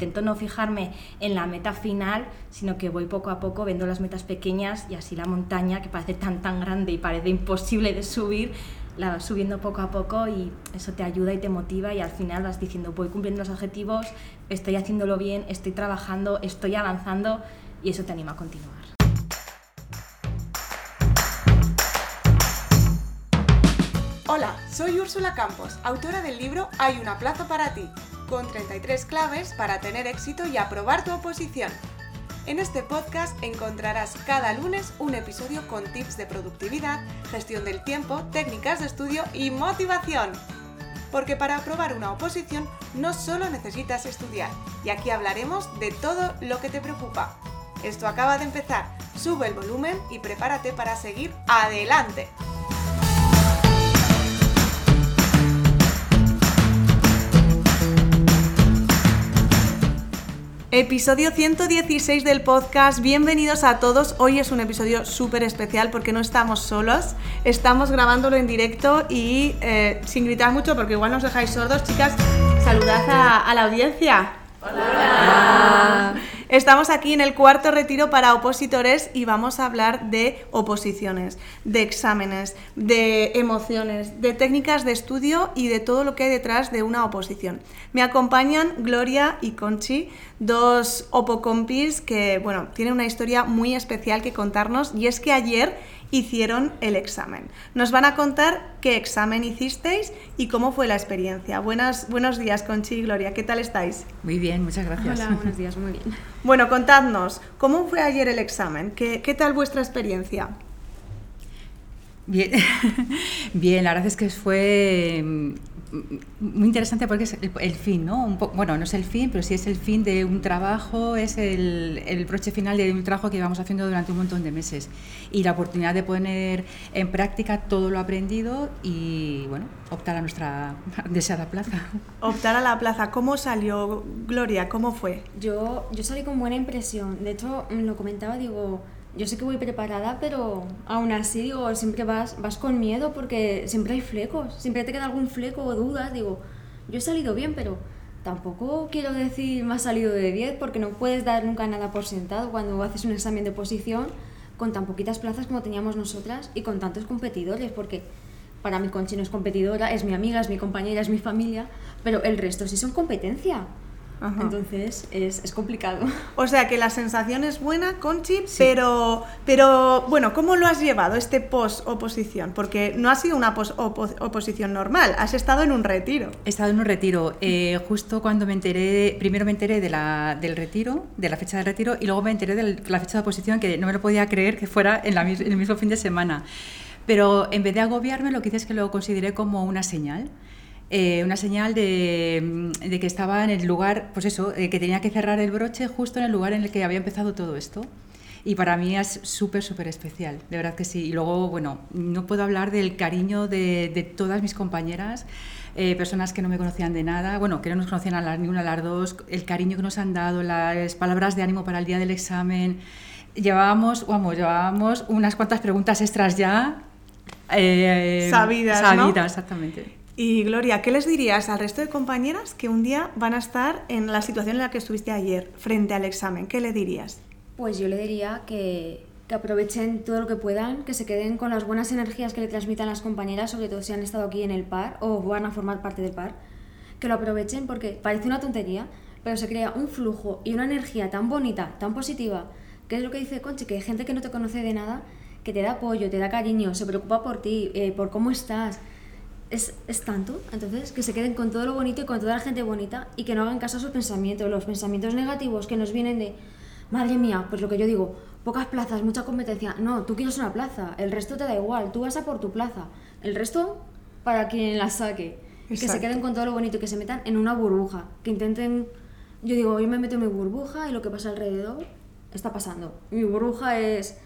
intento no fijarme en la meta final, sino que voy poco a poco viendo las metas pequeñas y así la montaña, que parece tan tan grande y parece imposible de subir, la vas subiendo poco a poco y eso te ayuda y te motiva y al final vas diciendo, voy cumpliendo los objetivos, estoy haciéndolo bien, estoy trabajando, estoy avanzando y eso te anima a continuar. Hola, soy Úrsula Campos, autora del libro Hay una plaza para ti, con 33 claves para tener éxito y aprobar tu oposición. En este podcast encontrarás cada lunes un episodio con tips de productividad, gestión del tiempo, técnicas de estudio y motivación. Porque para aprobar una oposición no solo necesitas estudiar, y aquí hablaremos de todo lo que te preocupa. Esto acaba de empezar, sube el volumen y prepárate para seguir adelante. Episodio 116 del podcast, bienvenidos a todos. Hoy es un episodio súper especial porque no estamos solos, estamos grabándolo en directo y eh, sin gritar mucho porque igual nos dejáis sordos. Chicas, saludad a, la audiencia. Hola. Estamos aquí en el cuarto retiro para opositores y vamos a hablar de oposiciones, de exámenes, de emociones, de técnicas de estudio y de todo lo que hay detrás de una oposición. Me acompañan Gloria y Conchi, dos opocompis que, bueno, tienen una historia muy especial que contarnos y es que ayer hicieron el examen. Nos van a contar qué examen hicisteis y cómo fue la experiencia. Buenas, buenos días, Conchi y Gloria, ¿qué tal estáis? Muy bien, muchas gracias. Hola, buenos días, muy bien. Bueno, contadnos, ¿cómo fue ayer el examen? ¿Qué, tal vuestra experiencia? Bien, bien, la verdad es que fue muy interesante porque es el, fin, ¿no? Un bueno, no es el fin, pero sí es el fin de un trabajo, es el, el, broche final de un trabajo que llevamos haciendo durante un montón de meses. Y la oportunidad de poner en práctica todo lo aprendido y, bueno, optar a nuestra deseada plaza. Optar a la plaza. ¿Cómo salió, Gloria? ¿Cómo fue? Yo, yo salí con buena impresión. De hecho, lo comentaba, digo yo sé que voy preparada, pero aún así, digo, siempre vas, vas con miedo porque siempre hay flecos, siempre te queda algún fleco o dudas. Digo, yo he salido bien, pero tampoco quiero decir me ha salido de 10 porque no puedes dar nunca nada por sentado cuando haces un examen de posición con tan poquitas plazas como teníamos nosotras y con tantos competidores, porque para mí Conchi no es competidora, es mi amiga, es mi compañera, es mi familia, pero el resto sí son competencia. Entonces es, es, complicado. O sea que la sensación es buena, Conchi, pero, pero bueno, ¿cómo lo has llevado este post-oposición? Porque no ha sido una post-oposición normal, has estado en un retiro. He estado en un retiro. Eh, justo cuando me enteré, primero me enteré de la, del retiro, de la fecha del retiro, y luego me enteré de la fecha de oposición, que no me lo podía creer que fuera en, la, en el mismo fin de semana. Pero en vez de agobiarme, lo que hice es que lo consideré como una señal. Eh, una señal de, que estaba en el lugar, pues eso, eh, que tenía que cerrar el broche justo en el lugar en el que había empezado todo esto. Y para mí es súper, súper especial, de verdad que sí. Y luego, bueno, no puedo hablar del cariño de, todas mis compañeras, eh, personas que no me conocían de nada, bueno, que no nos conocían a las, ni una a las dos, el cariño que nos han dado, las palabras de ánimo para el día del examen. Llevábamos, vamos, llevábamos unas cuantas preguntas extras ya. sabidas, sabidas, exactamente. Y Gloria, ¿qué les dirías al resto de compañeras que un día van a estar en la situación en la que estuviste ayer, frente al examen? ¿Qué le dirías? Pues yo le diría que, aprovechen todo lo que puedan, que se queden con las buenas energías que le transmitan las compañeras, sobre todo si han estado aquí en el par o van a formar parte del par, que lo aprovechen porque parece una tontería, pero se crea un flujo y una energía tan bonita, tan positiva, que es lo que dice Conchi, que hay gente que no te conoce de nada, que te da apoyo, te da cariño, se preocupa por ti, eh, por cómo estás, es, es, tanto, entonces que se queden con todo lo bonito y con toda la gente bonita y que no hagan caso a sus pensamientos, los pensamientos negativos que nos vienen de, madre mía, pues lo que yo digo, pocas plazas, mucha competencia. No, tú quieres una plaza, el resto te da igual, tú vas a por tu plaza, el resto para quien la saque. Que se queden con todo lo bonito y que se metan en una burbuja, que intenten, yo digo, yo me meto en mi burbuja y lo que pasa alrededor está pasando. Mi burbuja es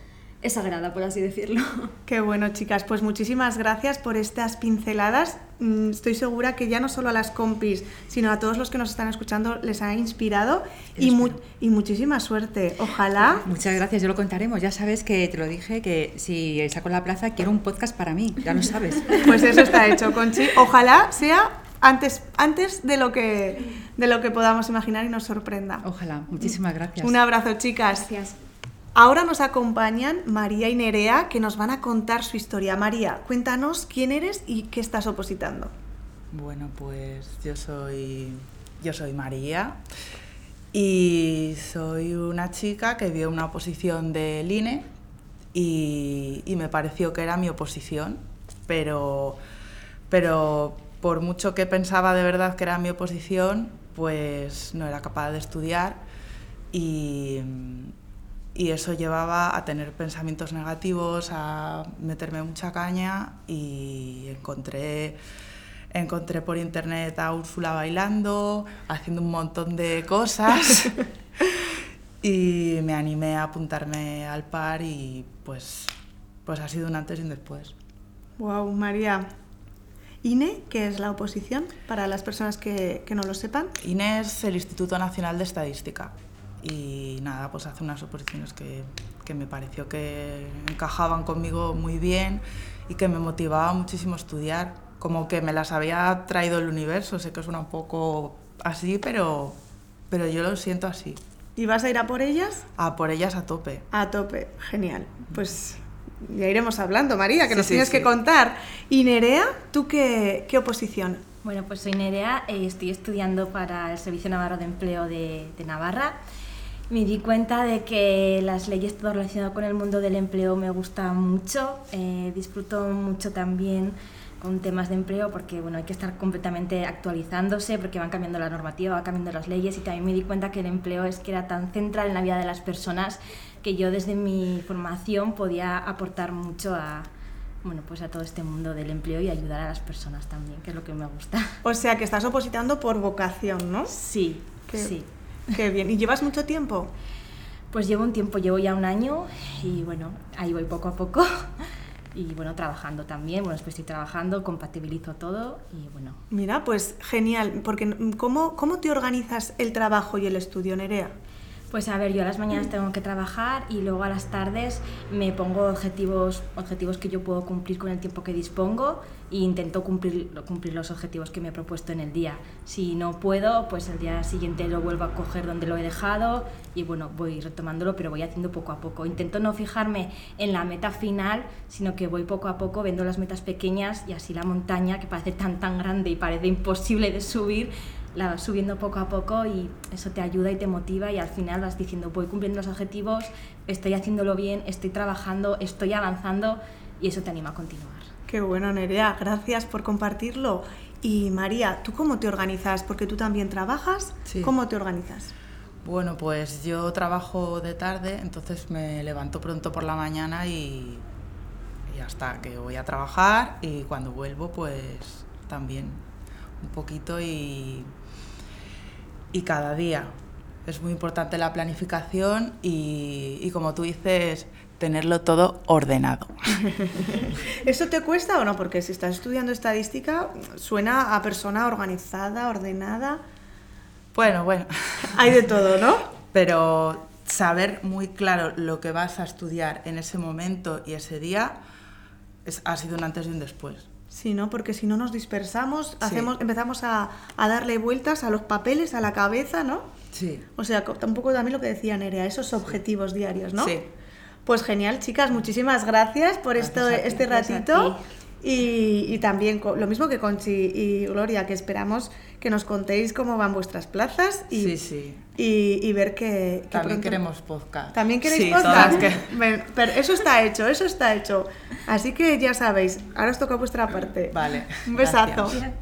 es sagrada, por así decirlo. Qué bueno, chicas. Pues muchísimas gracias por estas pinceladas. Mm, estoy segura que ya no solo a las compis, sino a todos los que nos están escuchando les ha inspirado y, y, muchísima suerte. Ojalá. Muchas gracias, yo lo contaremos. Ya sabes que te lo dije que si saco la plaza quiero un podcast para mí, ya lo sabes. Pues eso está hecho, Conchi. Ojalá sea antes, antes de, lo que, de lo que podamos imaginar y nos sorprenda. Ojalá. Muchísimas gracias. Un abrazo, chicas. Gracias. Ahora nos acompañan María y Nerea, que nos van a contar su historia. María, cuéntanos quién eres y qué estás opositando. Bueno, pues yo soy, yo soy María y soy una chica que vio una oposición del INE y, y me pareció que era mi oposición, pero, pero por mucho que pensaba de verdad que era mi oposición, pues no era capaz de estudiar y, y eso llevaba a tener pensamientos negativos, a meterme mucha caña y encontré, encontré por internet a Úrsula bailando, haciendo un montón de cosas y me animé a apuntarme al par y pues, pues ha sido un antes y un después. Wow, María. INE, que es la oposición, para las personas que, que no lo sepan. INE es el Instituto Nacional de Estadística y nada, pues hace unas oposiciones que, que me pareció que encajaban conmigo muy bien y que me motivaba muchísimo a estudiar, como que me las había traído el universo, sé que suena un poco así, pero, pero yo lo siento así, ¿Y vas a ir a por ellas? a por ellas a tope. A tope. Genial. Pues ya iremos hablando, María, que Sí, nos sí, tienes sí. que contar. Y Nerea, ¿tú qué, qué oposición? Bueno, pues soy Nerea, eh, estoy estudiando para el Servicio Navarro de Empleo de, de Navarra. Me di cuenta de que las leyes todo relacionado con el mundo del empleo me gustan mucho, eh, disfruto mucho también con temas de empleo porque bueno, hay que estar completamente actualizándose porque van cambiando la normativa, van cambiando las leyes y también me di cuenta que el empleo es que era tan central en la vida de las personas que yo desde mi formación podía aportar mucho a, bueno, pues a todo este mundo del empleo y ayudar a las personas también, que es lo que me gusta. O sea, que estás opositando por vocación, ¿no? Sí, sí. Qué bien. ¿Y llevas mucho tiempo? Pues llevo un tiempo, llevo ya un año y bueno, ahí voy poco a poco. Y bueno, trabajando también, bueno, después estoy trabajando, compatibilizo todo y bueno. Mira, pues genial, porque ¿cómo, cómo te organizas el trabajo y el estudio, Nerea? Pues a ver, yo a las mañanas tengo que trabajar y luego a las tardes me pongo objetivos, objetivos que yo puedo cumplir con el tiempo que dispongo e intento cumplir, cumplir los objetivos que me he propuesto en el día. Si no puedo, pues el día siguiente lo vuelvo a coger donde lo he dejado y bueno, voy retomándolo, pero voy haciendo poco a poco. Intento no fijarme en la meta final, sino que voy poco a poco viendo las metas pequeñas y así la montaña, que parece tan tan grande y parece imposible de subir, la vas subiendo poco a poco y eso te ayuda y te motiva y al final vas diciendo voy cumpliendo los objetivos, estoy haciéndolo bien, estoy trabajando, estoy avanzando y eso te anima a continuar. Qué bueno, Nerea, gracias por compartirlo. Y María, ¿tú cómo te organizas? Porque tú también trabajas. Sí. ¿Cómo te organizas? Bueno, pues yo trabajo de tarde, entonces me levanto pronto por la mañana y, y hasta que voy a trabajar y cuando vuelvo pues también un poquito y, y cada día. Es muy importante la planificación y, y como tú dices, tenerlo todo ordenado. ¿Eso te cuesta o no? Porque si estás estudiando estadística, suena a persona organizada, ordenada. Bueno, bueno, Hay de todo, ¿no? pero saber muy claro lo que vas a estudiar en ese momento y ese día es- ha sido un antes y un después. Sí, ¿no? Porque si no nos dispersamos, Sí. hacemos, empezamos a, a darle vueltas a los papeles, a la cabeza, ¿no? Sí. O sea, co- un poco también lo que decía Nerea, esos objetivos diarios, ¿no? Sí. Pues genial, chicas, muchísimas gracias por Gracias esto, ti. este ratito. Y, y también lo mismo que Conchi y Gloria, que esperamos que nos contéis cómo van vuestras plazas y, Sí, sí. y, y ver que, que También pronto- queremos podcast. ¿También queréis sí, podcast? que- pero eso está hecho, eso está hecho. Así que ya sabéis, ahora os toca vuestra parte. Vale. Un besazo. gracias.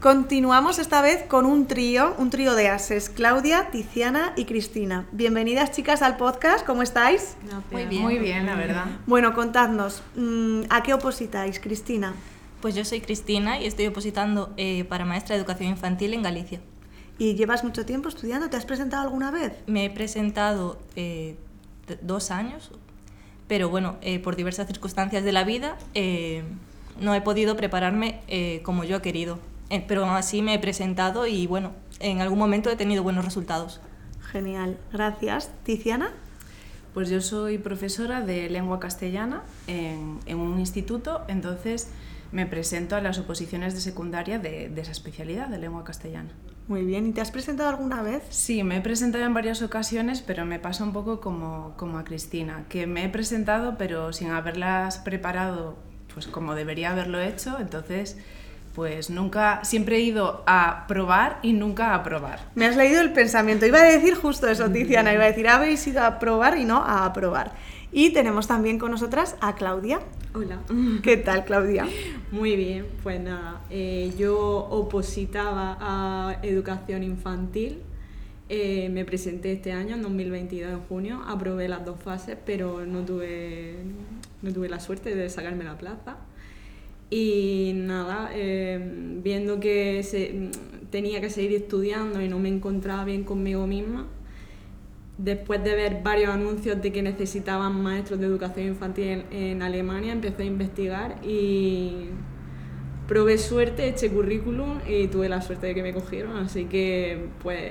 Continuamos esta vez con un trío, un trío de ases, Claudia, Tiziana y Cristina. Bienvenidas chicas al podcast, ¿cómo estáis? Muy bien. Muy bien, la verdad. Bueno, contadnos, mm, ¿a qué opositáis, Cristina? Pues yo soy Cristina y estoy opositando eh, para maestra de educación infantil en Galicia. ¿Y llevas mucho tiempo estudiando? ¿Te has presentado alguna vez? Me he presentado eh, dos años, pero bueno, eh, por diversas circunstancias de la vida eh, no he podido prepararme eh, como yo he querido. Eh, pero aún así me he presentado y bueno, en algún momento he tenido buenos resultados. Genial, gracias. ¿Tiziana? Pues yo soy profesora de lengua castellana en, en un instituto, entonces me presento a las oposiciones de secundaria de, de esa especialidad de lengua castellana. Muy bien, ¿y te has presentado alguna vez? Sí, me he presentado en varias ocasiones, pero me pasa un poco como, como a Cristina, que me he presentado pero sin haberlas preparado pues como debería haberlo hecho, entonces pues nunca, siempre he ido a probar y nunca a probar. Me has leído el pensamiento, iba a decir justo eso, Tiziana, iba a decir habéis ido a probar y no a aprobar. Y tenemos también con nosotras a Claudia. Hola. ¿Qué tal, Claudia? Muy bien, pues nada, eh, yo opositaba a educación infantil. eh, me presenté este año, en 2022, en junio, aprobé las dos fases, pero no tuve, no tuve la suerte de sacarme la plaza. Y nada, eh, viendo que se- tenía que seguir estudiando y no me encontraba bien conmigo misma, después de ver varios anuncios de que necesitaban maestros de educación infantil en, en Alemania, empecé a investigar y probé suerte, eché currículum y tuve la suerte de que me cogieron, así que pues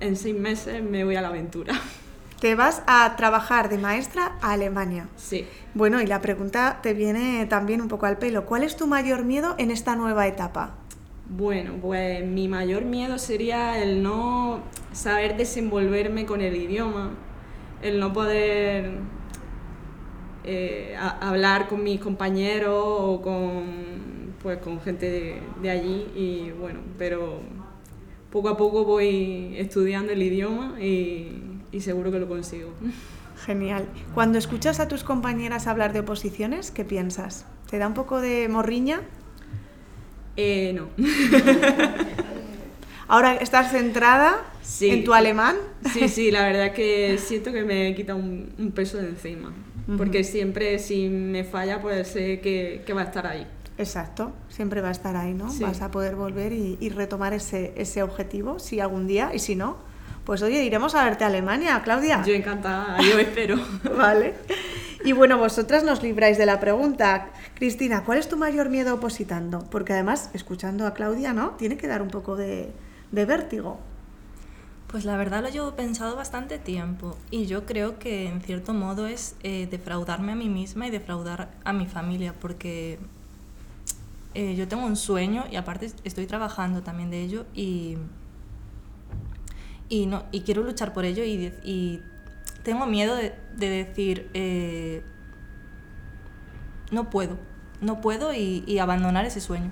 en seis meses me voy a la aventura. Te vas a trabajar de maestra a Alemania. Sí. Bueno, y la pregunta te viene también un poco al pelo. ¿Cuál es tu mayor miedo en esta nueva etapa? Bueno, pues mi mayor miedo sería el no saber desenvolverme con el idioma, el no poder eh, a- hablar con mis compañeros o con, pues, con gente de, de allí y bueno, pero poco a poco voy estudiando el idioma y, y seguro que lo consigo. Genial. Cuando escuchas a tus compañeras hablar de oposiciones, ¿qué piensas? ¿Te da un poco de morriña? Eh, no. Ahora estás centrada Sí. en tu alemán. Sí, sí, la verdad que siento que me quita un, un peso de encima. Porque siempre si me falla, pues sé que, que va a estar ahí. Exacto, siempre va a estar ahí, ¿no? Sí. Vas a poder volver y, y retomar ese, ese objetivo, si algún día, y si no, pues oye, iremos a verte a Alemania, Claudia. Yo encantada, yo espero. Vale. Y bueno, vosotras nos libráis de la pregunta. Cristina, ¿cuál es tu mayor miedo opositando? Porque además, escuchando a Claudia, ¿no? Tiene que dar un poco de, de vértigo. Pues la verdad lo llevo pensado bastante tiempo y yo creo que en cierto modo es eh, defraudarme a mí misma y defraudar a mi familia porque eh, yo tengo un sueño y aparte estoy trabajando también de ello y, y, no, y quiero luchar por ello y, tengo miedo de, de decir eh, no puedo, no puedo y, y abandonar ese sueño.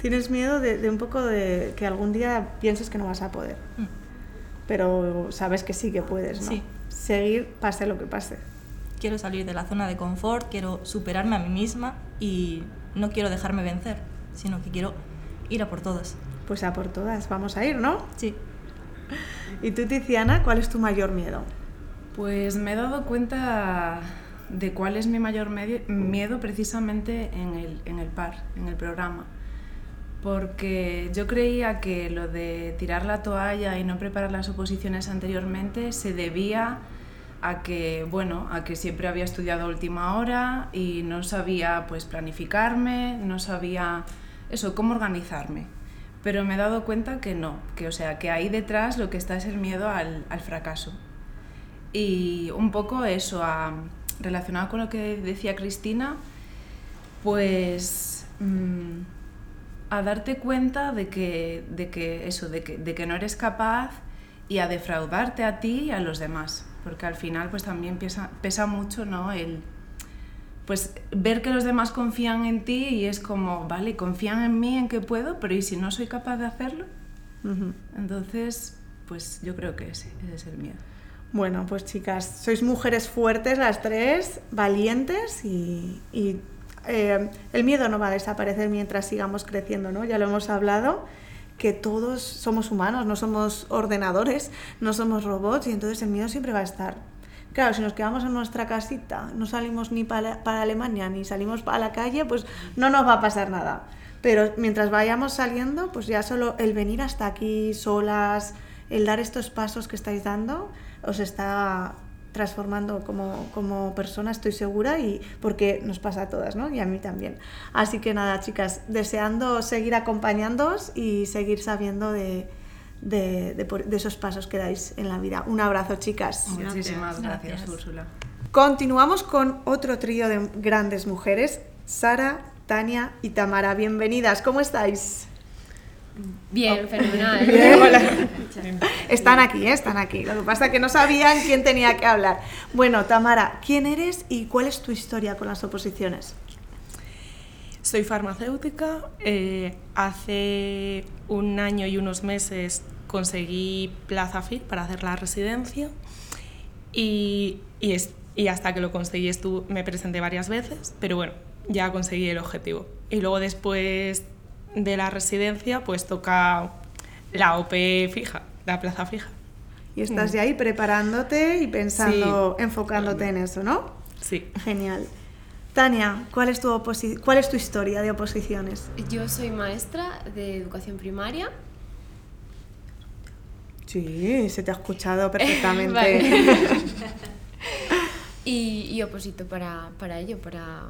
Tienes miedo de, de un poco de que algún día pienses que no vas a poder. Mm. Pero sabes que sí que puedes, ¿no? Sí. Seguir pase lo que pase. Quiero salir de la zona de confort, quiero superarme a mí misma y no quiero dejarme vencer, sino que quiero ir a por todas. Pues a por todas, vamos a ir, ¿no? Sí. Y tú, Tiziana, ¿cuál es tu mayor miedo? Pues me he dado cuenta de cuál es mi mayor miedo precisamente en el, en el par, en el programa. Porque yo creía que lo de tirar la toalla y no preparar las oposiciones anteriormente se debía a que, bueno, a que siempre había estudiado a última hora y no sabía pues planificarme, no sabía eso, cómo organizarme. Pero me he dado cuenta que no, que o sea, que ahí detrás lo que está es el miedo al, al fracaso. Y un poco eso, a- relacionado con lo que decía Cristina, pues mm, a darte cuenta de que, de que eso, de que, de que no eres capaz y a defraudarte a ti y a los demás. Porque al final pues también pesa, pesa mucho, ¿no? El, pues ver que los demás confían en ti y es como, vale, confían en mí, en que puedo, pero ¿y si no soy capaz de hacerlo? Entonces, pues yo creo que ese, ese es el miedo. Bueno, pues chicas, sois mujeres fuertes las tres, valientes y, y, eh, el miedo no va a desaparecer mientras sigamos creciendo, ¿no? Ya lo hemos hablado, que todos somos humanos, no somos ordenadores, no somos robots y entonces el miedo siempre va a estar. Claro, si nos quedamos en nuestra casita, no salimos ni para, para Alemania ni salimos para la calle, pues no nos va a pasar nada. Pero mientras vayamos saliendo, pues ya solo el venir hasta aquí solas, el dar estos pasos que estáis dando, os está transformando como, como persona, estoy segura, y porque nos pasa a todas, ¿no? Y a mí también. Así que nada, chicas, deseando seguir acompañándoos y seguir sabiendo de, de, de por- de esos pasos que dais en la vida. Un abrazo, chicas. Muchísimas gracias, Gracias. Úrsula. Continuamos con otro trío de grandes mujeres. Sara, Tania y Tamara. Bienvenidas, ¿cómo estáis? Bien, fenomenal. Están aquí, ¿eh? están aquí. Lo que pasa es que no sabían quién tenía que hablar. Bueno, Tamara, ¿quién eres y cuál es tu historia con las oposiciones? Soy farmacéutica. eh, hace un año y unos meses conseguí plaza FIT para hacer la residencia y, y es- y hasta que lo conseguí estu- me presenté varias veces, pero bueno, ya conseguí el objetivo. Y luego después de la residencia pues toca la OP fija, la plaza fija. Y estás ya ahí preparándote y pensando, Sí. enfocándote en eso, ¿no? Sí. Genial. Tania, ¿cuál es tu, oposi- cuál es tu historia de oposiciones? Yo soy maestra de educación primaria. Sí, se te ha escuchado perfectamente. Y, y oposito para, para ello, para,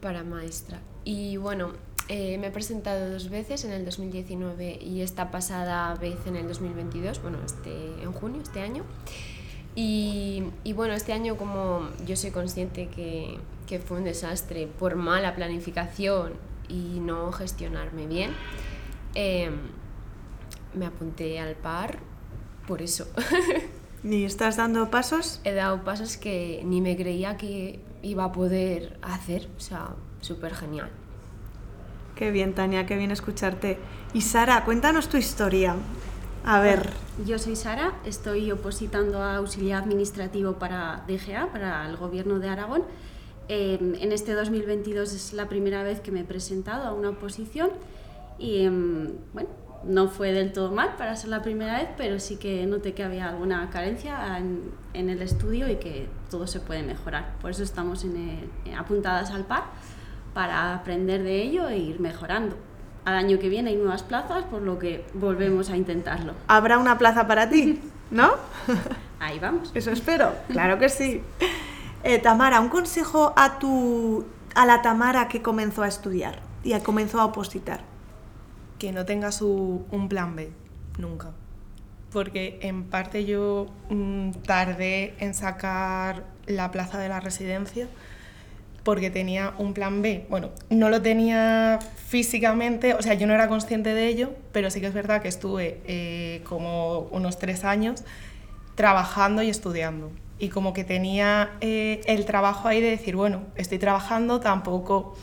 para maestra. Y bueno, eh, me he presentado dos veces en el 2019 y esta pasada vez en el 2022, bueno, este, en junio, este año. Y, y bueno, este año como yo soy consciente que, que fue un desastre por mala planificación y no gestionarme bien, em, me apunté al par por eso. ¿Y estás dando pasos? He dado pasos que ni me creía que iba a poder hacer, o sea, súper genial. Qué bien, Tania, qué bien escucharte. Y Sara, cuéntanos tu historia. A ver, Yo soy Sara, estoy opositando a auxiliar administrativo para DGA, para el Gobierno de Aragón. Eh, en este 2022 es la primera vez que me he presentado a una oposición y em, bueno, no fue del todo mal para ser la primera vez, pero sí que noté que había alguna carencia en, en el estudio y que todo se puede mejorar. Por eso estamos en el- apuntadas al par para aprender de ello e ir mejorando. Al año que viene hay nuevas plazas, por lo que volvemos a intentarlo. habrá una plaza para ti, ¿no? Ahí vamos. Eso espero, claro que sí. Eh, Tamara, un consejo a tu a la Tamara que comenzó a estudiar y a- comenzó a opositar. que no tengas un plan B, nunca. Porque en parte yo mm, tardé en sacar la plaza de la residencia porque tenía un plan B. Bueno, no lo tenía físicamente, o sea, yo no era consciente de ello, pero sí que es verdad que estuve eh, como unos tres años trabajando y estudiando. Y como que tenía eh, el trabajo ahí de decir, bueno, estoy trabajando, tampoco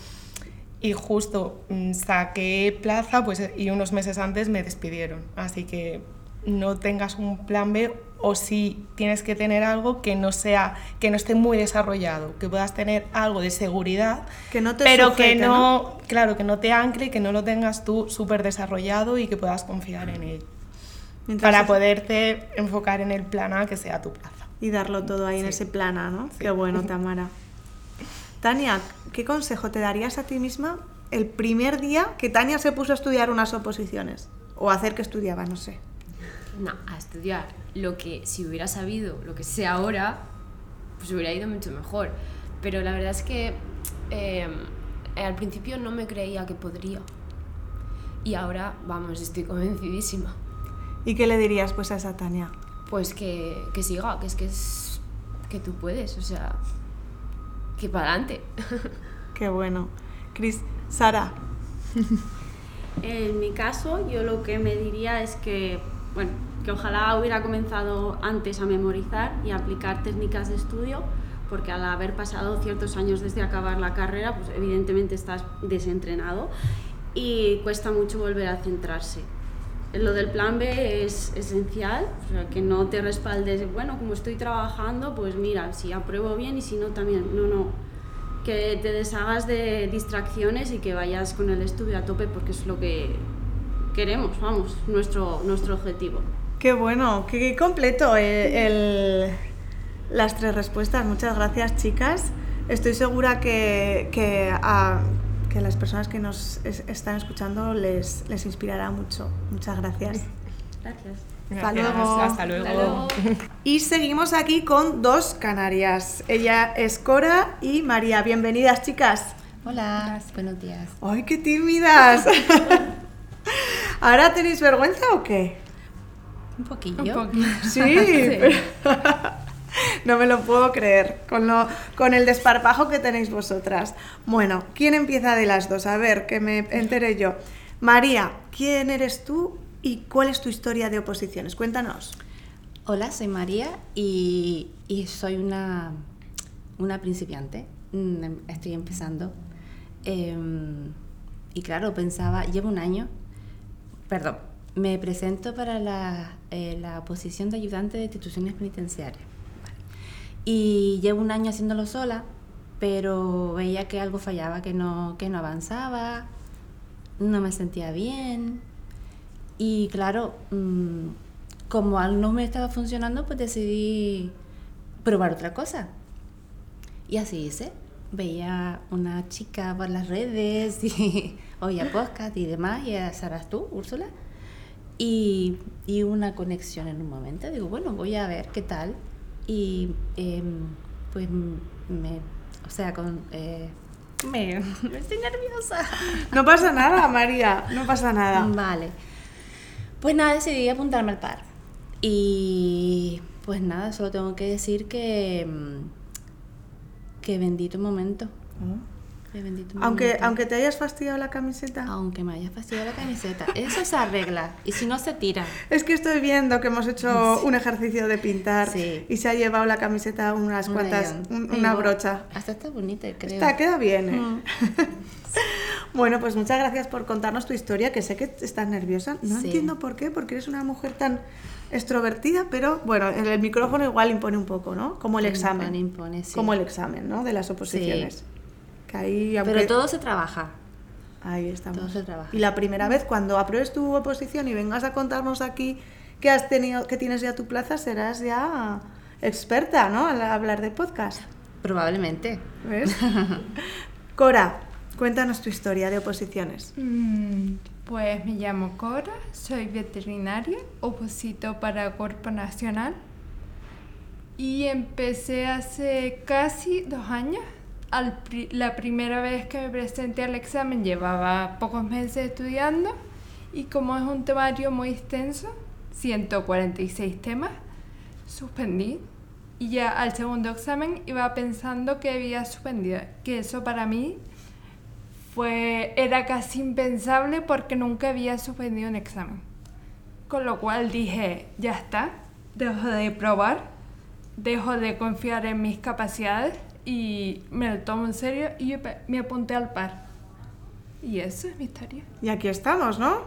y justo mm, saqué plaza pues, y unos meses antes me despidieron. Así que no tengas un plan B o si tienes que tener algo que no sea que no esté muy desarrollado, que puedas tener algo de seguridad, Que no te pero sujete, que no, claro, que no te ancle, que no lo tengas tú súper desarrollado y que puedas confiar en él. Para poderte enfocar en el plan A que sea tu plaza. Y darlo todo ahí en ese plana, ¿no? Sí. Qué bueno, Tamara. Tania, ¿qué consejo te darías a ti misma el primer día que Tania se puso a estudiar unas oposiciones? O a hacer que estudiaba, no sé. No, a estudiar lo que si hubiera sabido, lo que sé ahora, pues hubiera ido mucho mejor. Pero la verdad es que eh, al principio no me creía que podría. Y ahora, vamos, estoy convencidísima. ¿Y qué le dirías pues a esa Tania? Pues que, que siga, que es que es que tú puedes, o sea, que para adelante. Qué bueno. Cris, Sara, En mi caso, yo lo que me diría es que, bueno, que ojalá hubiera comenzado antes a memorizar y a aplicar técnicas de estudio, porque al haber pasado ciertos años desde acabar la carrera, pues evidentemente estás desentrenado y cuesta mucho volver a centrarse. Lo del plan B es esencial, o sea, que no te respaldes, bueno, como estoy trabajando, pues mira, si apruebo bien y si no también, no, no, que te deshagas de distracciones y que vayas con el estudio a tope porque es lo que queremos, vamos, nuestro, nuestro objetivo. qué bueno, qué, completo eh, el- las tres respuestas. Muchas gracias, chicas. Estoy segura que, que a, que las personas que nos es- están escuchando les, les inspirará mucho. Muchas gracias. Gracias. Hasta Gracias, luego. Hasta luego. Y seguimos aquí con dos canarias. Ella es Cora y María. Bienvenidas, chicas. Hola, buenos días. ¡Ay, qué tímidas! ¿Ahora tenéis vergüenza o qué? Un poquillo. Sí. Pero, No me lo puedo creer, con, lo, con el desparpajo que tenéis vosotras. Bueno, ¿quién empieza de las dos? A ver, que me entere yo. María, ¿quién eres tú y cuál es tu historia de oposiciones? Cuéntanos. Hola, soy María y, y soy una, una principiante. Mm, Estoy empezando. Em, y claro, pensaba, llevo un año, perdón, me presento para la, eh, la oposición de ayudante de instituciones penitenciarias. Y llevo un año haciéndolo sola, pero veía que algo fallaba, que no, que no avanzaba, no me sentía bien. Y claro, mm, como al no me estaba funcionando, pues decidí probar otra cosa. Y así hice. Veía una chica por las redes y oía podcast y demás, y eras tú, Úrsula. Y, y una conexión en un momento. Digo, bueno, voy a ver qué tal. Y em, pues me, o sea, con, eh, me, me estoy nerviosa. No pasa nada, María, no pasa nada. Vale. Pues nada, decidí apuntarme al par. Y pues nada, solo tengo que decir que. Que bendito momento. Que bendito Aunque, momento. aunque te hayas fastidiado la camiseta. Aunque me haya fastidiado la camiseta. Eso se arregla. Y si no, se tira. Es que estoy viendo que hemos hecho un ejercicio de pintar Sí. y se ha llevado la camiseta unas Un cuantas, un- una brocha. Hasta está bonita, creo. Está, queda bien, ¿eh? Mm. Bueno, pues muchas gracias por contarnos tu historia, que sé que estás nerviosa. No Sí. entiendo por qué, porque eres una mujer tan extrovertida, pero bueno, en el micrófono igual impone un poco, ¿no? Como el examen. Impone, impone, sí. Como el examen, ¿no? De las oposiciones. Que ahí, aunque- Pero todo se trabaja. Ahí estamos. todo se trabaja. Y la primera vez cuando apruebes tu oposición y vengas a contarnos aquí que has tenido, que tienes ya tu plaza, serás ya experta, ¿no? Al hablar de podcast. Probablemente. ¿Ves? Cora, cuéntanos tu historia de oposiciones. Mm, Pues me llamo Cora, soy veterinaria, oposito para Cuerpo Nacional y empecé hace casi dos años. Al pri- la primera vez que me presenté al examen llevaba pocos meses estudiando y como es un temario muy extenso, 146 temas, suspendí y ya al segundo examen iba pensando que había suspendido, que eso para mí fue era casi impensable porque nunca había suspendido un examen. Con lo cual dije, ya está, dejo de probar, dejo de confiar en mis capacidades y me lo tomo en serio y pe- me apunté al par. Y eso es mi historia. Y aquí estamos, ¿no?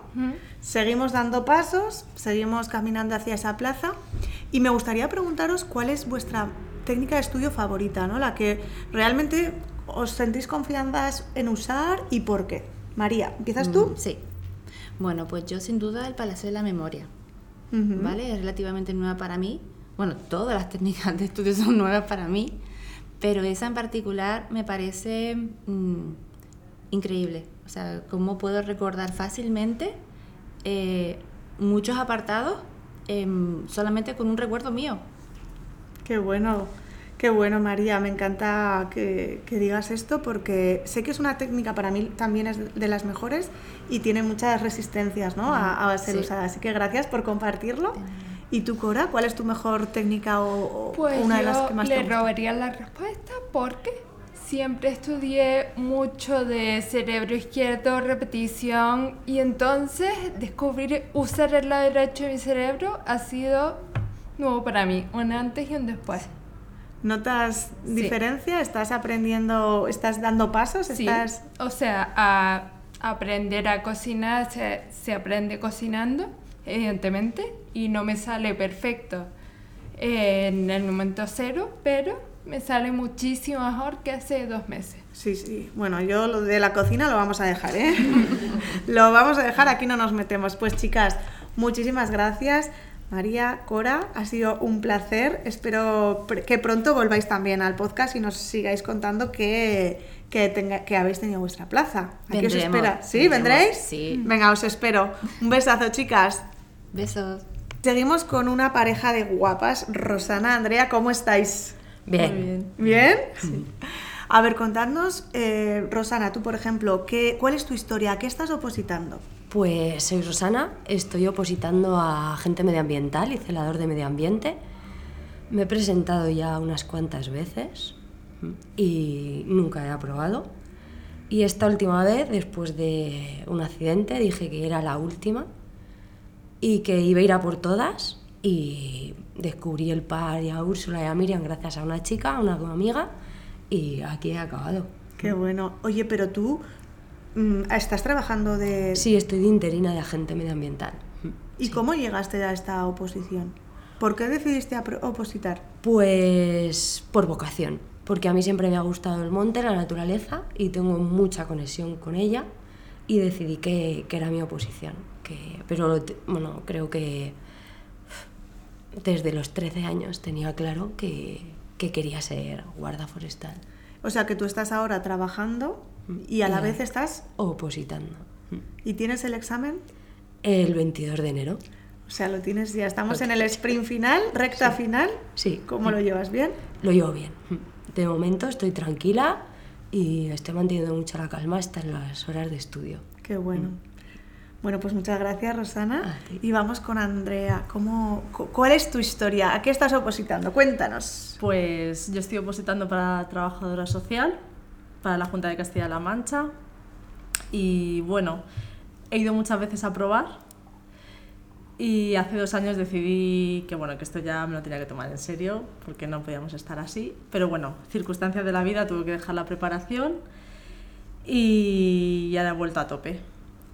Seguimos dando pasos, seguimos caminando hacia esa plaza y me gustaría preguntaros cuál es vuestra técnica de estudio favorita, ¿no? La que realmente os sentís confianzas en usar y por qué. María, ¿empiezas tú? Mm, Sí. Bueno, pues yo sin duda el Palacio de la Memoria. ¿vale? Es relativamente nueva para mí. Bueno, todas las técnicas de estudio son nuevas para mí, pero esa en particular me parece mm, increíble. O sea, cómo puedo recordar fácilmente eh, muchos apartados em, solamente con un recuerdo mío. Qué bueno, qué bueno María, me encanta que, que digas esto porque sé que es una técnica para mí también es de las mejores y tiene muchas resistencias ¿no? a, a ser Sí. usada, así que gracias por compartirlo. ¿Y tú, Cora, cuál es tu mejor técnica o, o Pues una de las que más le te gusta? robaría la respuesta porque siempre estudié mucho de cerebro izquierdo, repetición y entonces descubrir usar el lado derecho de mi cerebro ha sido nuevo para mí, un antes y un después. ¿Notas Sí. diferencia? ¿Estás aprendiendo, estás dando pasos? Sí, ¿Estás... o sea, a aprender a cocinar se, se aprende cocinando, evidentemente, y no me sale perfecto en el momento cero, pero me sale muchísimo mejor que hace dos meses. Sí, sí. Bueno, yo lo de la cocina lo vamos a dejar, ¿eh? lo vamos a dejar, aquí no nos metemos. Pues chicas, muchísimas gracias. María, Cora, ha sido un placer. Espero que pronto volváis también al podcast y nos sigáis contando que, que, tenga- que habéis tenido vuestra plaza. Aquí os espera. ¿Sí? vendremos, ¿Vendréis? sí. Venga, os espero. Un besazo, chicas. Besos. Seguimos con una pareja de guapas. Rosana, Andrea, ¿cómo estáis? Bien. ¿Bien? A ver, contadnos, eh, Rosana, tú por ejemplo, ¿qué, ¿cuál es tu historia? ¿A qué estás opositando? Pues soy Rosana, estoy opositando a agente medioambiental y celador de medio ambiente. Me he presentado ya unas cuantas veces y nunca he aprobado. Y esta última vez, después de un accidente, dije que era la última y que iba a ir a por todas. Y descubrí el par y a Úrsula y a Miriam gracias a una chica, una amiga, y aquí he acabado. Qué bueno. Oye, pero tú estás trabajando de... Sí, estoy de interina de agente medioambiental. ¿Y cómo llegaste a esta oposición? ¿Por qué decidiste opositar? Pues por vocación, porque a mí siempre me ha gustado el monte, la naturaleza y tengo mucha conexión con ella y decidí que, que era mi oposición. Que, pero bueno, creo que desde los 13 años tenía claro que, que quería ser guarda forestal. O sea, que tú estás ahora trabajando y a la Y vez estás... Opositando. ¿Y tienes el examen? El 22 de enero. O sea, lo tienes ya. Estamos en el sprint final, recta final. Sí. ¿Cómo lo llevas? ¿Bien? Lo llevo bien. De momento estoy tranquila y estoy manteniendo mucho la calma hasta en las horas de estudio. Qué bueno. Bueno, pues muchas gracias, Rosana. Y vamos con Andrea. ¿Cómo, cu- ¿Cuál es tu historia? ¿A qué estás opositando? Cuéntanos. Pues yo estoy opositando para trabajadora social, para la Junta de Castilla-La Mancha. Y bueno, he ido muchas veces a probar. Y hace dos años decidí que bueno, que esto ya me lo tenía que tomar en serio, porque no podíamos estar así. Pero bueno, circunstancias de la vida, tuve que dejar la preparación y ya he vuelto a tope.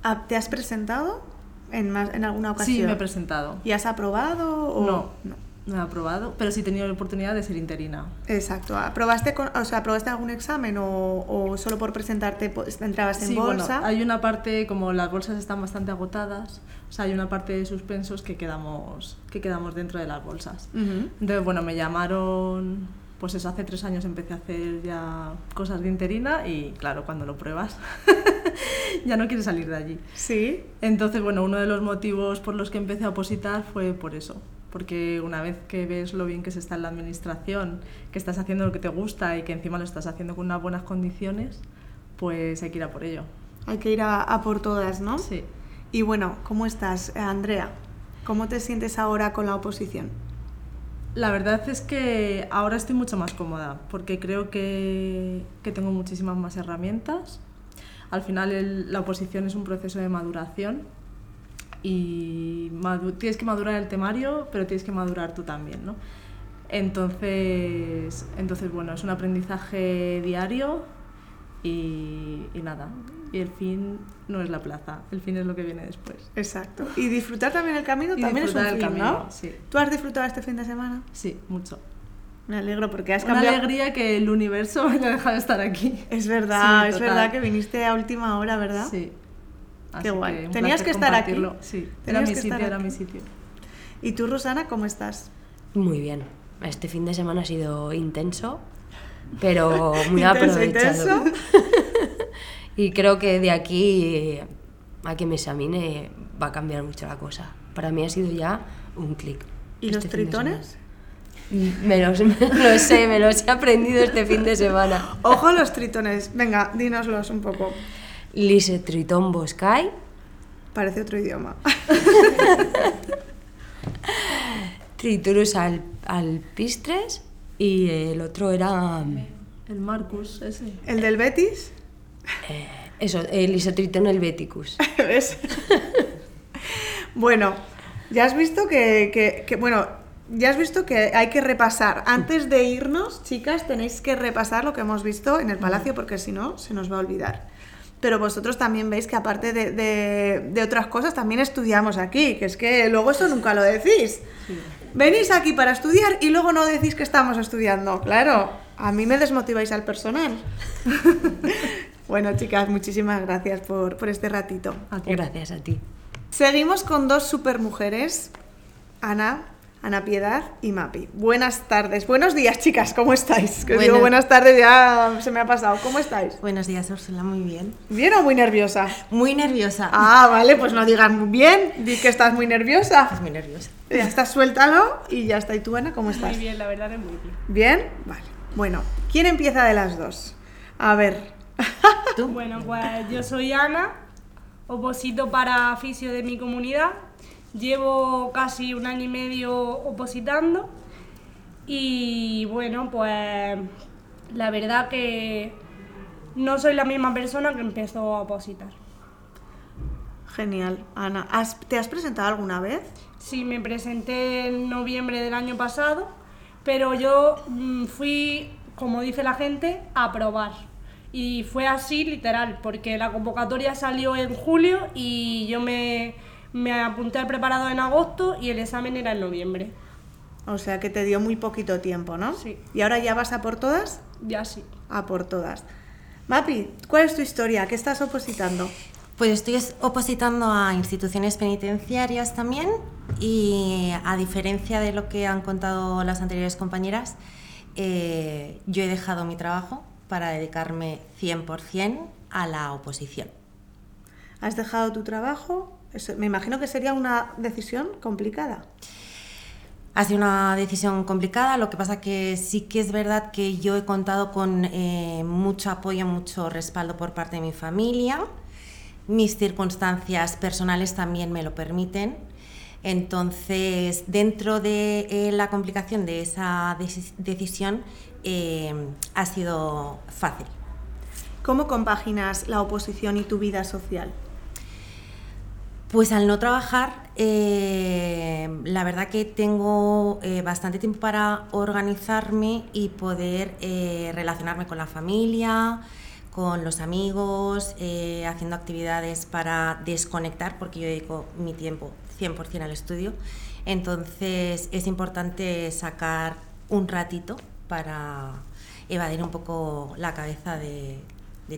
Ah, ¿Te has presentado en, más, en alguna ocasión? Sí, me he presentado. ¿Y has aprobado? O... No, no he aprobado, pero sí he tenido la oportunidad de ser interina. Exacto. ¿Aprobaste, con, o sea, ¿aprobaste algún examen o, o solo por presentarte pues, entrabas en Sí, bolsa? bueno, hay una parte, como las bolsas están bastante agotadas, o sea, hay una parte de suspensos que quedamos, que quedamos dentro de las bolsas. Entonces, bueno, me llamaron, pues eso, hace tres años empecé a hacer ya cosas de interina y claro, cuando lo pruebas ya no quieres salir de allí. Sí. Entonces, bueno, uno de los motivos por los que empecé a opositar fue por eso. Porque una vez que ves lo bien que se está en la administración, que estás haciendo lo que te gusta y que encima lo estás haciendo con unas buenas condiciones, pues hay que ir a por ello. Hay que ir a, a por todas, ¿no? Sí. Y bueno, ¿cómo estás, eh, Andrea? ¿Cómo te sientes ahora con la oposición? La verdad es que ahora estoy mucho más cómoda porque creo que, que tengo muchísimas más herramientas. Al final el- la oposición es un proceso de maduración y tienes que madurar el temario, pero tienes que madurar tú también, ¿no? Entonces, entonces bueno, es un aprendizaje diario y, y nada. Y el fin no es la plaza, el fin es lo que viene después. Exacto. Y disfrutar también el camino Y también es un el fin, camino, ¿no? sí. ¿Tú has disfrutado este fin de semana? Sí, mucho. Me alegro porque has Una cambiado. alegría que el universo me haya dejado estar aquí. Es verdad, Sí, es total. verdad que viniste a última hora, ¿verdad? Sí. Qué guay. que Tenías que estar aquí. Sí, era mi sitio, era mi sitio. ¿Y tú, Rosana, cómo estás? Muy bien. Este fin de semana ha sido intenso, pero muy Intenso, aprovechado. intenso. y creo que de aquí a que me examine va a cambiar mucho la cosa. Para mí ha sido ya un clic. ¿Y los este tritones? Me los, me los sé, me los he aprendido este fin de semana. Ojo a los tritones. Venga, dínoslos un poco. Lise Tritón Boscay, Parece otro idioma. Triturus al, alpistres y el otro era... El Marcus, ese. ¿El del Betis? Eso, el Isotritón helveticus. ¿Ves? bueno, ya has visto que, que- que- bueno, ya has visto que hay que repasar. Antes de irnos, chicas, tenéis que repasar lo que hemos visto en el palacio porque si no, se nos va a olvidar. Pero vosotros también veis que aparte de, de- de otras cosas, también estudiamos aquí, que es que luego eso nunca lo decís. Venís aquí para estudiar y luego no decís que estamos estudiando. Claro, a mí me desmotiváis al personal. bueno, chicas, muchísimas gracias por, por este ratito. Gracias a ti. Seguimos con dos supermujeres, Ana, Ana Piedad y Mapi. Buenas tardes, buenos días, chicas, ¿cómo estáis? Que os digo Buenas- tardes, ya se me ha pasado. ¿Cómo estáis? Buenos días, Úrsula, muy bien. ¿Bien o muy nerviosa? Muy nerviosa. Ah, vale, pues no digas muy bien, di que estás muy nerviosa. Estás muy nerviosa. Ya estás, suéltalo y ya está. ¿Y tú, Ana, cómo estás? Muy bien, la verdad es muy bien. ¿Bien? Vale. Bueno, ¿quién empieza de las dos? A ver. Bueno, pues yo soy Ana, oposito para fisio de mi comunidad. Llevo casi un año y medio opositando Y bueno, pues la verdad que no soy la misma persona que empezó a opositar. Genial, Ana. ¿Has- ¿Te has presentado alguna vez? Sí, me presenté en noviembre del año pasado, pero yo mm, fui, como dice la gente, a probar. Y fue así literal, porque la convocatoria salió en julio y yo me, me apunté al preparado en agosto y el examen era en noviembre. O sea que te dio muy poquito tiempo, ¿no? Sí. ¿Y ahora ya vas a por todas? Ya sí. A por todas. Mapi, ¿cuál es tu historia? ¿Qué estás opositando? Pues estoy es- opositando a instituciones penitenciarias también y a diferencia de lo que han contado las anteriores compañeras, eh, yo he dejado mi trabajo para dedicarme 100% a la oposición. ¿Has dejado tu trabajo? Eso- me imagino que sería una decisión complicada. Ha sido una decisión complicada, lo que pasa que sí que es verdad que yo he contado con eh, mucho apoyo, mucho respaldo por parte de mi familia. Mis circunstancias personales también me lo permiten. Entonces, dentro de eh, la complicación de esa deci- decisión, eh, ha sido fácil. ¿Cómo compaginas la oposición y tu vida social? Pues al no trabajar, eh, la verdad que tengo eh, bastante tiempo para organizarme y poder eh, relacionarme con la familia, con los amigos, haciendo actividades para desconectar, porque yo dedico mi tiempo 100% al estudio. Entonces es importante sacar un ratito para evadir un poco la cabeza de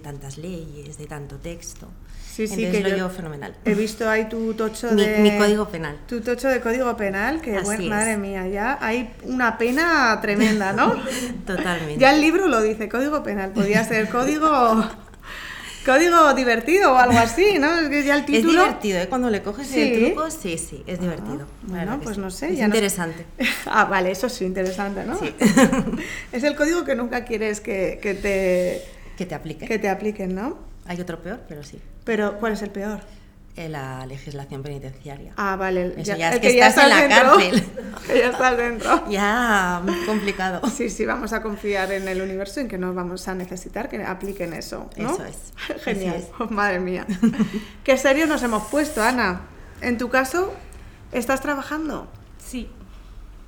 tantas leyes, de tanto texto. Sí, sí, Entonces que lo yo llevo fenomenal. He visto ahí tu tocho Mi- de... mi código penal. Tu tocho de código penal, que Así bueno, es. madre mía, ya hay una pena tremenda, ¿no? Totalmente. Ya el libro lo dice, código penal. Podría ser código... Código divertido o algo así, ¿no? Es que ya el título... Es divertido, ¿eh? Cuando le coges Sí. el truco, sí, sí, es divertido. La Bueno, pues sí. no sé. Es ya interesante. Ah, vale, eso sí, interesante, ¿no? Sí. es el código que nunca quieres que, que te... Que te aplique. Que te apliquen, ¿no? Hay otro peor, pero sí. Pero, ¿cuál es el peor? Eh, La legislación penitenciaria. Ah, vale. el- Eso ya, es que, ya estás en la dentro. cárcel. que ya estás dentro. ya, muy complicado. Sí, sí, vamos a confiar en el universo en que no vamos a necesitar que apliquen eso, ¿no? Eso es. Genial. Es. Oh, madre mía. Qué serio nos hemos puesto, Ana. En tu caso, ¿estás trabajando? Sí.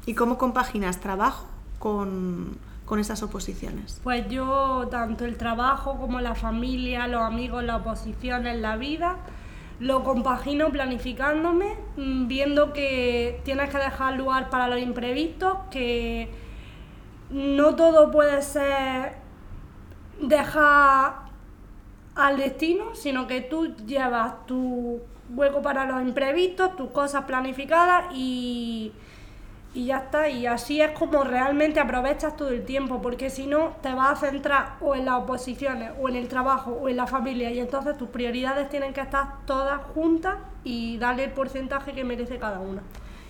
¿Y cómo compaginas trabajo con, con esas oposiciones? Pues yo, tanto el trabajo como la familia, los amigos, la oposición en la vida, lo compagino planificándome, mm, viendo que tienes que dejar lugar para los imprevistos, que no todo puede ser dejar al destino, sino que tú llevas tu hueco para los imprevistos, tus cosas planificadas y, y ya está. Y así es como realmente aprovechas todo el tiempo, porque si no te vas a centrar o en las oposiciones, o en el trabajo, o en la familia, y entonces tus prioridades tienen que estar todas juntas y darle el porcentaje que merece cada una.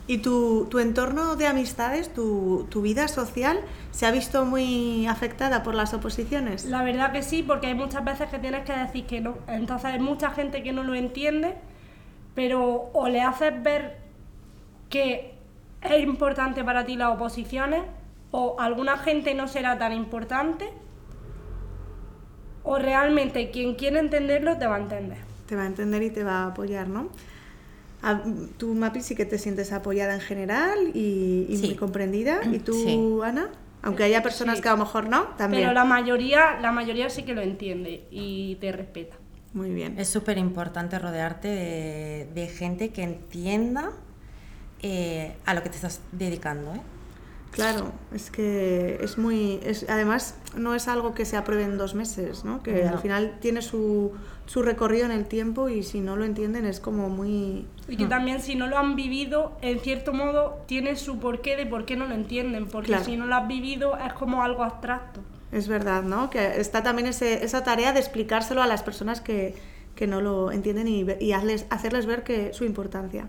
¿Y tu, tu entorno de amistades, tu, tu vida social, se ha visto muy afectada por las oposiciones? La verdad que sí, porque hay muchas veces que tienes que decir que no. Entonces hay mucha gente que no lo entiende, pero o le haces ver que es importante para ti las oposiciones, o alguna gente no será tan importante, o realmente quien quiere entenderlo te va a entender. Te va a entender y te va a apoyar, ¿no? Ah, Tú, Mapi, sí que te sientes apoyada en general y, y Sí. muy comprendida. ¿Y tú, Sí. Ana? Aunque haya personas Sí. que a lo mejor no, también. Pero la mayoría, la mayoría sí que lo entiende y te respeta. Muy bien. Es súper importante rodearte de, de gente que entienda eh, a lo que te estás dedicando. ¿eh? Claro, es que es muy... Es, además, no es algo que se apruebe en dos meses, ¿no? Que No. al final tiene su, su recorrido en el tiempo y si no lo entienden es como muy... Y que también si no lo han vivido, en cierto modo, tiene su porqué de por qué no lo entienden, porque Claro. si no lo has vivido es como algo abstracto. Es verdad, ¿no? Que está también ese- esa tarea de explicárselo a las personas que, que no lo entienden y, ve- y hazles- hacerles ver que su importancia.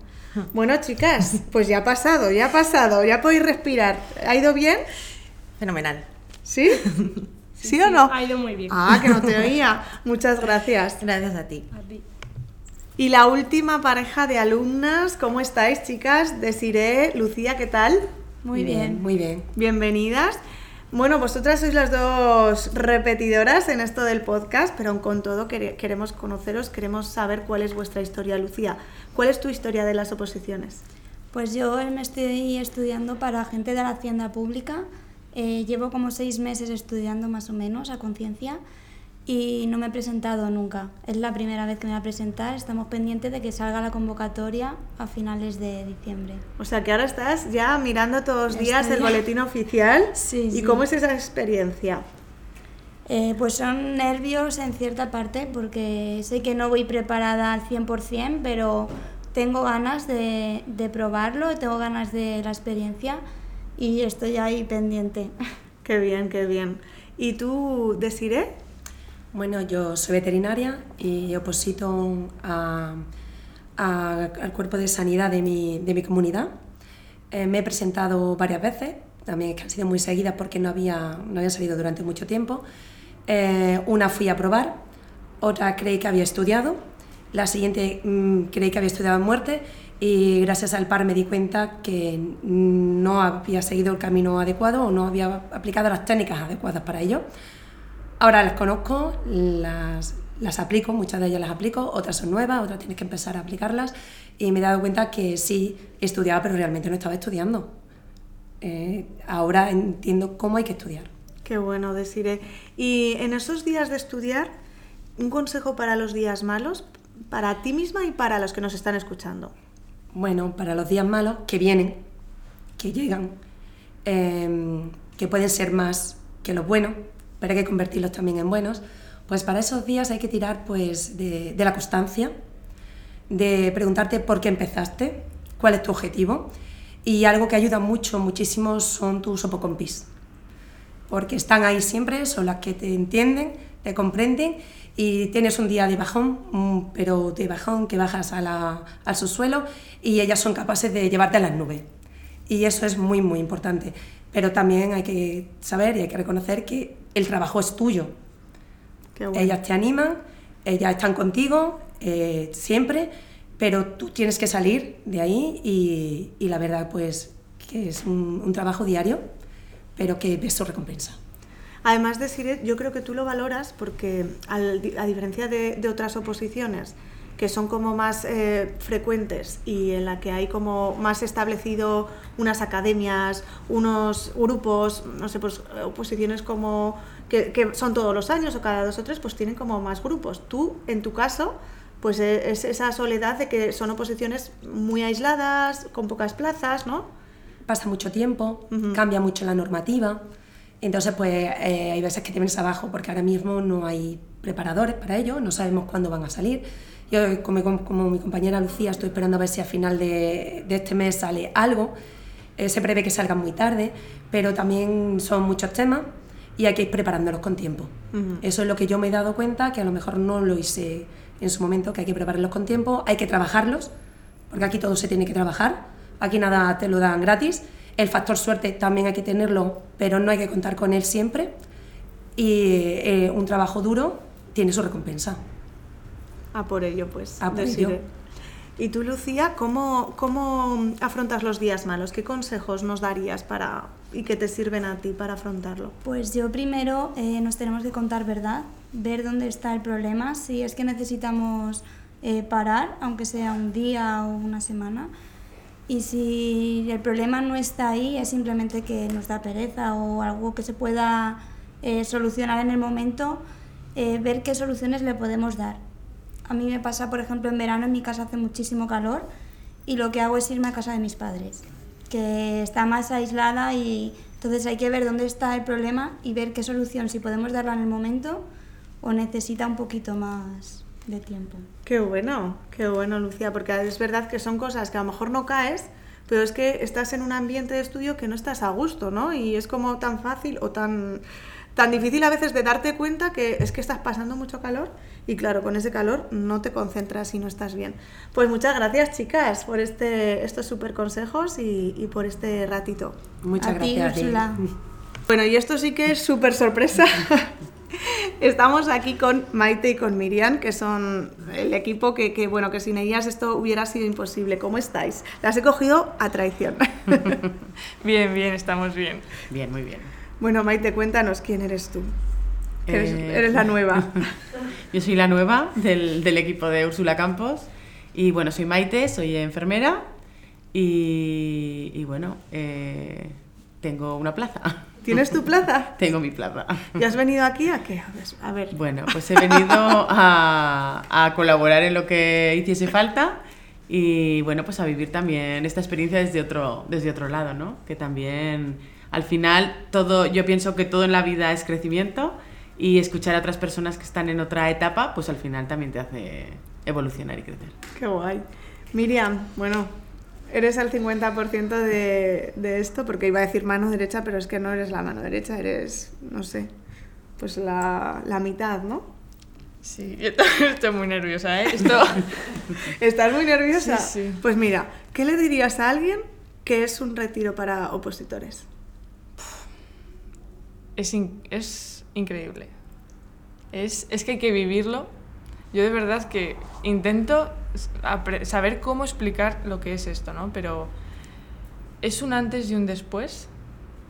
Bueno, chicas, pues ya ha pasado, ya ha pasado, ya podéis respirar. ¿Ha ido bien? Fenomenal. ¿Sí? ¿Sí, o no? Ha ido muy bien. Ah, que no te oía. Muchas gracias. Gracias a ti. A ti. Y la última pareja de alumnas, ¿cómo estáis, chicas? Desiree, Lucía, ¿qué tal? Muy bien. Muy bien. Bienvenidas. Bueno, vosotras sois las dos repetidoras en esto del podcast, pero aun con todo quere- queremos conoceros, queremos saber cuál es vuestra historia. Lucía, ¿cuál es tu historia de las oposiciones? Pues yo me estoy estudiando para agente de la hacienda pública. Eh, llevo como seis meses estudiando más o menos a conciencia y no me he presentado nunca. Es la primera vez que me voy a presentar. Estamos pendientes de que salga la convocatoria a finales de diciembre. O sea que ahora estás ya mirando todos los días Estoy el boletín oficial. Sí, ¿Y sí. cómo es esa experiencia? Eh, pues son nervios en cierta parte porque sé que no voy preparada al 100%, pero tengo ganas de, de probarlo, tengo ganas de la experiencia y estoy ahí pendiente. Qué bien, qué bien. ¿Y tú, Desiree? Bueno, yo soy veterinaria y oposito a- a- al cuerpo de sanidad de mi, de mi comunidad. Eh, me he presentado varias veces, también que han sido muy seguidas porque no había, no había salido durante mucho tiempo. Eh, una fui a probar, otra creí que había estudiado, la siguiente mm, creí que había estudiado muerte y gracias al par me di cuenta que no había seguido el camino adecuado o no había aplicado las técnicas adecuadas para ello. Ahora las conozco, las, las aplico, muchas de ellas las aplico, otras son nuevas, otras tienes que empezar a aplicarlas y me he dado cuenta que sí estudiaba, pero realmente no estaba estudiando. Eh, ahora entiendo cómo hay que estudiar. Qué bueno, Desiree. Y en esos días de estudiar, un consejo para los días malos, para ti misma y para los que nos están escuchando. Bueno, para los días malos que vienen, que llegan, eh, que pueden ser más que los buenos, pero hay que convertirlos también en buenos, pues para esos días hay que tirar pues, de, la constancia, de preguntarte por qué empezaste, cuál es tu objetivo, y algo que ayuda mucho, muchísimo, son tus opocompis, porque están ahí siempre, son las que te entienden, te comprenden y tienes un día de bajón, mm, pero de bajón que bajas al subsuelo y ellas son capaces de llevarte a las nubes. Y eso es muy, muy importante. Pero también hay que saber y hay que reconocer que el trabajo es tuyo. Qué bueno. Ellas te animan, ellas están contigo eh, siempre, pero tú tienes que salir de ahí y, y la verdad pues que es un, un trabajo diario, pero que su recompensa. Además, Desiree, yo creo que tú lo valoras porque, al a diferencia de, de otras oposiciones, que son como más eh, frecuentes y en la que hay como más establecido unas academias, unos grupos, no sé, pues oposiciones como que, que son todos los años o cada dos o tres, pues tienen como más grupos. Tú, en tu caso, pues eh, es esa soledad de que son oposiciones muy aisladas, con pocas plazas, ¿no? Pasa mucho tiempo, cambia mucho la normativa, entonces pues eh, hay veces que te vienes abajo porque ahora mismo no hay preparadores para ello, no sabemos cuándo van a salir. Yo, como, como mi compañera Lucía, estoy esperando a ver si a final de, de este mes sale algo. Eh, se prevé que salgan muy tarde, pero también son muchos temas y hay que ir preparándolos con tiempo. Ujú. Eso es lo que yo me he dado cuenta, que a lo mejor no lo hice en su momento, que hay que prepararlos con tiempo, hay que trabajarlos, porque aquí todo se tiene que trabajar, aquí nada te lo dan gratis. El factor suerte también hay que tenerlo, pero no hay que contar con él siempre. Y eh, un trabajo duro tiene su recompensa. A por ello, pues. A por ello. Y tú, Lucía, ¿cómo, ¿cómo afrontas los días malos? ¿Qué consejos nos darías para y que te sirven a ti para afrontarlo? Pues yo primero eh, nos tenemos que contar verdad, ver dónde está el problema, si es que necesitamos eh, parar, aunque sea un día o una semana. Y si el problema no está ahí, es simplemente que nos da pereza o algo que se pueda eh, solucionar en el momento, eh, ver qué soluciones le podemos dar. A mí me pasa, por ejemplo, en verano en mi casa hace muchísimo calor y lo que hago es irme a casa de mis padres, que está más aislada y entonces hay que ver dónde está el problema y ver qué solución, si podemos darla en el momento o necesita un poquito más de tiempo. Qué bueno, qué bueno, Lucía, porque es verdad que son cosas que a lo mejor no caes, pero es que estás en un ambiente de estudio que no estás a gusto, ¿no? Y es como tan fácil o tan, tan difícil a veces de darte cuenta que es que estás pasando mucho calor y claro, con ese calor no te concentras y no estás bien. Pues muchas gracias, chicas, por este, estos súper consejos y, y por este ratito. Muchas A gracias ti. Bueno, y esto sí que es súper sorpresa. Estamos aquí con Maite y con Miriam, que son el equipo que, que, bueno, que sin ellas esto hubiera sido imposible. ¿Cómo estáis? Las he cogido a traición. bien, bien, estamos bien. Bien, muy bien. Bueno, Maite, cuéntanos quién eres tú. Eres, Eh, eres la nueva. Yo soy la nueva del, del equipo de Úrsula Campos. Y bueno, soy Maite, soy enfermera. Y, y bueno, eh, tengo una plaza. ¿Tienes tu plaza? Tengo mi plaza. ¿Y has venido aquí a qué? A ver. Bueno, pues he venido a, a colaborar en lo que hiciese falta y bueno, pues a vivir también esta experiencia desde otro, desde otro lado, ¿no? Que también al final todo, yo pienso que todo en la vida es crecimiento y escuchar a otras personas que están en otra etapa, pues al final también te hace evolucionar y crecer. Qué guay. Miriam, bueno, eres el 50% de, de esto, porque iba a decir mano derecha, pero es que no eres la mano derecha, eres, no sé, pues la, la mitad, ¿no? Sí, yo también estoy muy nerviosa, ¿eh? Esto... ¿Estás muy nerviosa? Sí, sí. Pues mira, ¿qué le dirías a alguien que es un retiro para opositores? Es, in- es increíble. Es, es que hay que vivirlo. Yo de verdad que intento saber cómo explicar lo que es esto, ¿no? Pero es un antes y un después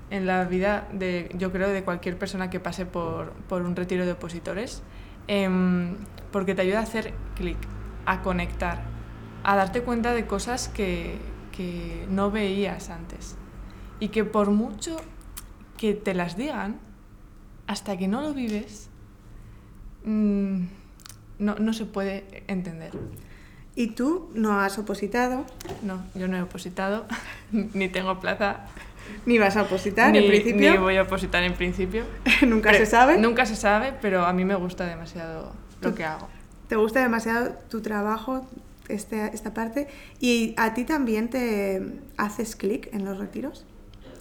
en la vida de, yo creo, de cualquier persona que pase por, por un retiro de opositores, em, porque te ayuda a hacer clic, a conectar, a darte cuenta de cosas que, que no veías antes. Y que por mucho que te las digan, hasta que no lo vives, mm, no, no se puede entender. ¿Y tú no has opositado? No, yo no he opositado, ni tengo plaza. ¿Ni vas a opositar ni, en principio? Ni voy a opositar en principio. ¿Nunca Pero- se sabe? Nunca se sabe, pero a mí me gusta demasiado lo que hago. ¿Te gusta demasiado tu trabajo, este, esta parte? ¿Y a ti también te haces clic en los retiros?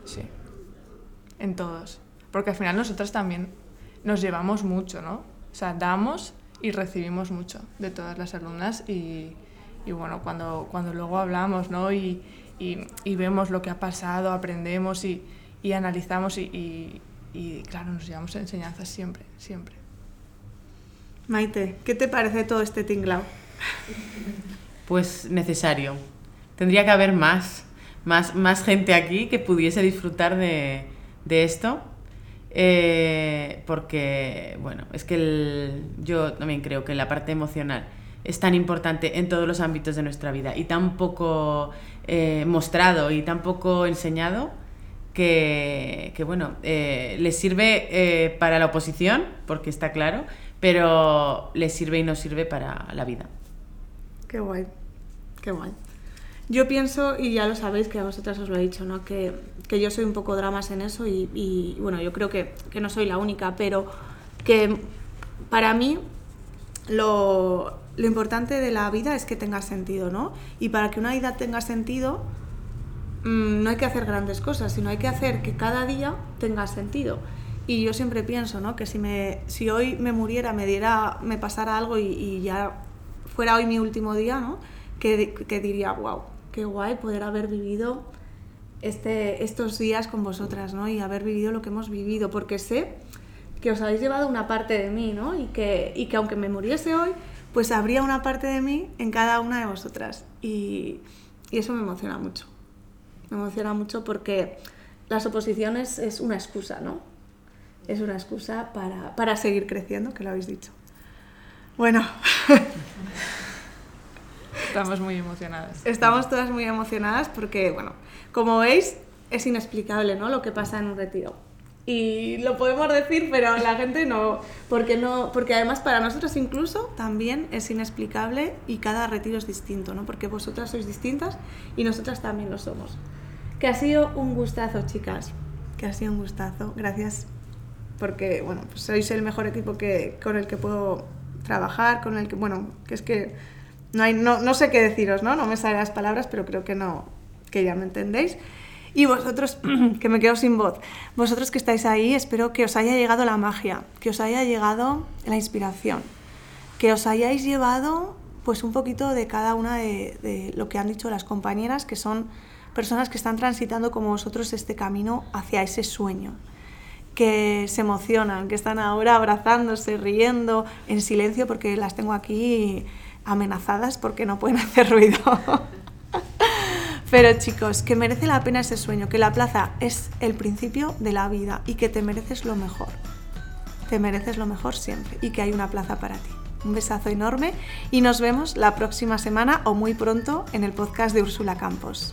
Sí, en todos. Porque al final nosotras también nos llevamos mucho, ¿no? O sea, damos y recibimos mucho de todas las alumnas y, y bueno, cuando, cuando luego hablamos, ¿no? Y, y, y vemos lo que ha pasado, aprendemos y, y analizamos y, y, y, claro, nos llevamos enseñanzas siempre, siempre. Maite, ¿qué te parece todo este tinglao? Pues necesario. Tendría que haber más, más, más gente aquí que pudiese disfrutar de, de esto. Eh, porque, bueno, es que el- yo también creo que la parte emocional es tan importante en todos los ámbitos de nuestra vida y tan poco eh, mostrado y tan poco enseñado que, que, bueno, eh, les sirve eh, para la oposición, porque está claro, pero les sirve y no sirve para la vida. Qué guay, qué guay. Yo pienso, y ya lo sabéis, que a vosotras os lo he dicho, ¿no? que, que yo soy un poco dramas en eso y, bueno, yo creo que, que no soy la única, pero que para mí lo, lo importante de la vida es que tenga sentido, ¿no? Y para que una vida tenga sentido, mm, no hay que hacer grandes cosas, sino hay que hacer que cada día tenga sentido. Y yo siempre pienso, ¿no? Que si, me, si hoy me muriera, me diera, me pasara algo y, y ya fuera hoy mi último día, ¿no? Que, que diría, wow, qué guay poder haber vivido este, estos días con vosotras, ¿no? Y haber vivido lo que hemos vivido, porque sé que os habéis llevado una parte de mí, ¿no? Y que, y que aunque me muriese hoy, pues habría una parte de mí en cada una de vosotras. Y, y eso me emociona mucho. Me emociona mucho porque las oposiciones es una excusa, ¿no? Es una excusa para, para seguir creciendo, que lo habéis dicho. Bueno, Estamos muy emocionadas. estamos todas muy emocionadas porque, bueno, como veis, es inexplicable, ¿no? Lo que pasa en un retiro. Y lo podemos decir, pero la gente no, porque no, porque además para nosotros incluso también es inexplicable y cada retiro es distinto, ¿no? Porque vosotras sois distintas y nosotras también lo somos. Que ha sido un gustazo, chicas. Que ha sido un gustazo. Gracias porque, bueno, pues sois el mejor equipo que, con el que puedo trabajar, con el que, bueno, que es que no, hay, no, no sé qué deciros, ¿no? No me salen las palabras, pero creo que no, que ya me entendéis. Y vosotros, que me quedo sin voz, vosotros que estáis ahí, espero que os haya llegado la magia, que os haya llegado la inspiración, que os hayáis llevado pues un poquito de cada una de, lo que han dicho las compañeras, que son personas que están transitando como vosotros este camino hacia ese sueño. que se emocionan, que están ahora abrazándose, riendo, en silencio, porque las tengo aquí amenazadas porque no pueden hacer ruido. Pero chicos, que merece la pena ese sueño, que la plaza es el principio de la vida y que te mereces lo mejor. Te mereces lo mejor siempre y que hay una plaza para ti. Un besazo enorme y nos vemos la próxima semana o muy pronto en el podcast de Úrsula Campos.